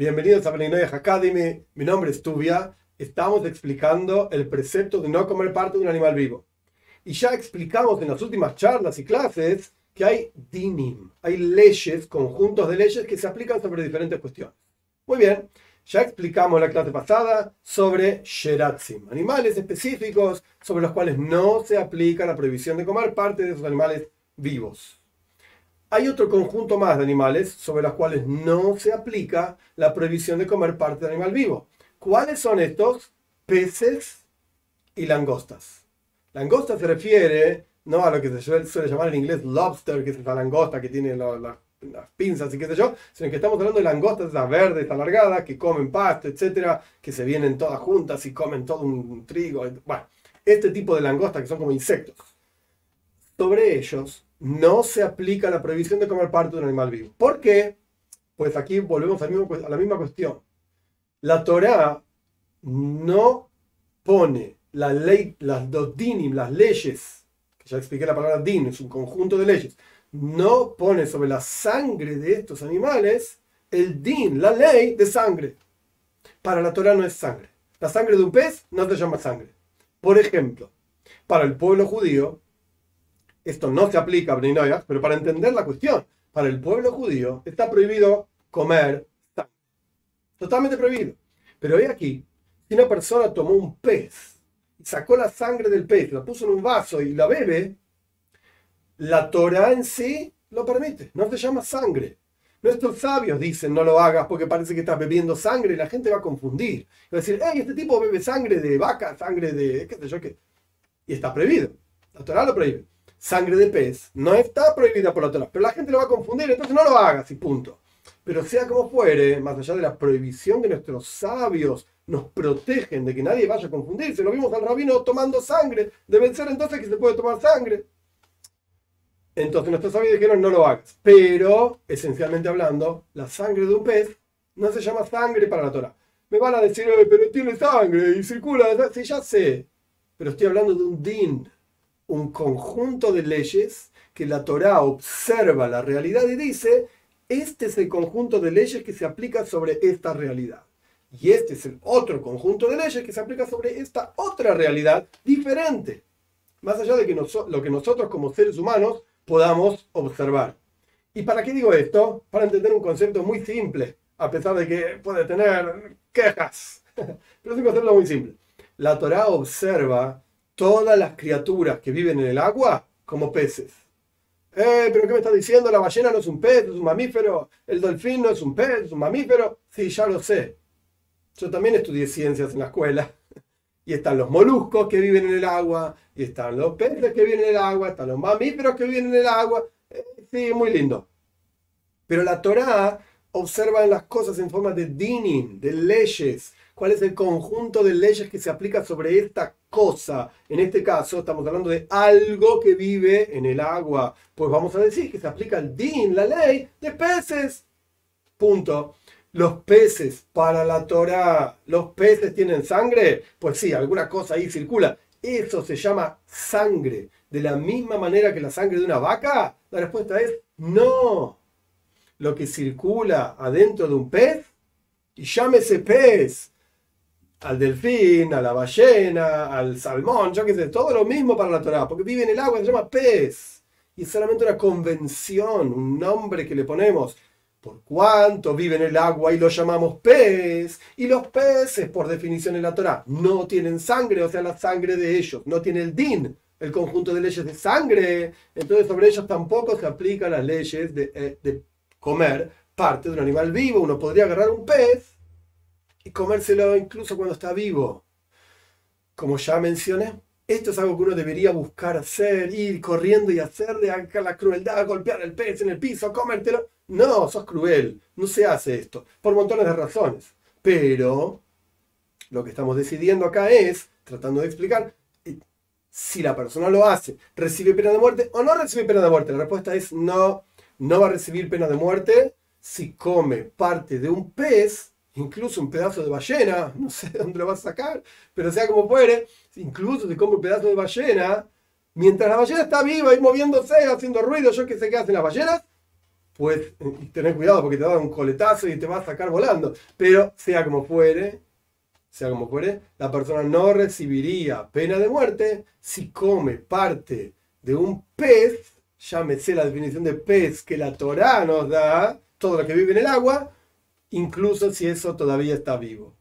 Bienvenidos a Beninoy Academy. Mi nombre es Tubia. Estamos explicando el precepto de no comer parte de un animal vivo. Y ya explicamos en las últimas charlas y clases que hay dinim, hay leyes, conjuntos de leyes que se aplican sobre diferentes cuestiones. Muy bien, ya explicamos en la clase pasada sobre sheratzim, animales específicos sobre los cuales no se aplica la prohibición de comer parte de esos animales vivos. Hay otro conjunto más de animales sobre los cuales no se aplica la prohibición de comer parte de animal vivo. ¿Cuáles son estos? Peces y langostas. Langosta se refiere no a lo que se suele llamar en inglés lobster, que es esa langosta que tiene las pinzas y qué sé yo, sino que estamos hablando de langostas, esas verdes, alargadas, que comen pasto, etcétera, que se vienen todas juntas y comen todo un trigo. Bueno, este tipo de langostas que son como insectos. Sobre ellos no se aplica la prohibición de comer parte de un animal vivo. ¿Por qué? Pues aquí volvemos a la misma cuestión. La Torá no pone la ley, las dos dinim, las leyes, que ya expliqué la palabra din, es un conjunto de leyes, no pone sobre la sangre de estos animales el din, la ley de sangre. Para la Torah no es sangre. La sangre de un pez no se llama sangre. Por ejemplo, para el pueblo judío, esto no se aplica a Brinoyas, pero para entender la cuestión, para el pueblo judío está prohibido comer sangre. Totalmente prohibido. Pero hoy aquí, si una persona tomó un pez y sacó la sangre del pez, la puso en un vaso y la bebe, la Torah en sí lo permite, no se llama sangre. Nuestros sabios dicen no lo hagas porque parece que estás bebiendo sangre y la gente va a confundir. Va a decir, hey, este tipo bebe sangre de vaca, sangre de qué sé yo qué. Y está prohibido. La Torah lo prohíbe sangre de pez no está prohibida por la Torah, pero la gente lo va a confundir, entonces no lo hagas y punto. Pero sea como fuere, más allá de la prohibición que nuestros sabios nos protegen de que nadie vaya a confundirse, lo vimos al rabino tomando sangre, debe ser entonces que se puede tomar sangre. Entonces nuestros sabios dijeron no lo hagas, pero esencialmente hablando, la sangre de un pez no se llama sangre para la Torah. Me van a decir, pero tiene sangre y circula, sí, ya sé, pero estoy hablando de un din, un conjunto de leyes que la Torá observa la realidad y dice, este es el conjunto de leyes que se aplica sobre esta realidad. Y este es el otro conjunto de leyes que se aplica sobre esta otra realidad diferente. Más allá de que lo que nosotros como seres humanos podamos observar. ¿Y para qué digo esto? Para entender un concepto muy simple, a pesar de que puede tener quejas. Pero es un concepto muy simple. La Torá observa todas las criaturas que viven en el agua como peces. Eh, pero ¿qué me estás diciendo? La ballena no es un pez, es un mamífero. El delfín no es un pez, es un mamífero. Sí, ya lo sé. Yo también estudié ciencias en la escuela. Y están los moluscos que viven en el agua, y están los peces que viven en el agua, están los mamíferos que viven en el agua. Eh, sí, muy lindo. Pero la Torá observa las cosas en forma de dinim, de leyes, cuál es el conjunto de leyes que se aplica sobre esta cosa. En este caso estamos hablando de algo que vive en el agua. Pues vamos a decir que se aplica el DIN, la ley de peces. Punto. Los peces para la Torah, ¿los peces tienen sangre? Pues sí, alguna cosa ahí circula. Eso se llama sangre. De la misma manera que la sangre de una vaca, la respuesta es no. Lo que circula adentro de un pez, y llámese pez, al delfín, a la ballena, al salmón, yo qué sé, todo lo mismo para la Torah, porque vive en el agua, se llama pez. Y es solamente una convención, un nombre que le ponemos. Por cuánto vive en el agua y lo llamamos pez. Y los peces, por definición en la Torah, no tienen sangre, o sea, la sangre de ellos, no tiene el din, el conjunto de leyes de sangre. Entonces sobre ellos tampoco se aplican las leyes de, eh, de comer parte de un animal vivo. Uno podría agarrar un pez y comérselo incluso cuando está vivo. Como ya mencioné, esto es algo que uno debería buscar hacer, ir corriendo y hacerle acá la crueldad, golpear el pez en el piso, comértelo. No, sos cruel, no se hace esto, por montones de razones. Pero lo que estamos decidiendo acá es, tratando de explicar, eh, si la persona lo hace, ¿recibe pena de muerte o no recibe pena de muerte? La respuesta es no, no va a recibir pena de muerte si come parte de un pez incluso un pedazo de ballena, no sé de dónde lo vas a sacar, pero sea como fuere, incluso si come un pedazo de ballena, mientras la ballena está viva y moviéndose, haciendo ruido, yo qué sé qué hacen las ballenas, pues tener cuidado porque te va a dar un coletazo y te va a sacar volando. Pero sea como fuere, sea como fuere, la persona no recibiría pena de muerte si come parte de un pez, llámese la definición de pez que la Torá nos da, todo lo que vive en el agua, incluso si eso todavía está vivo.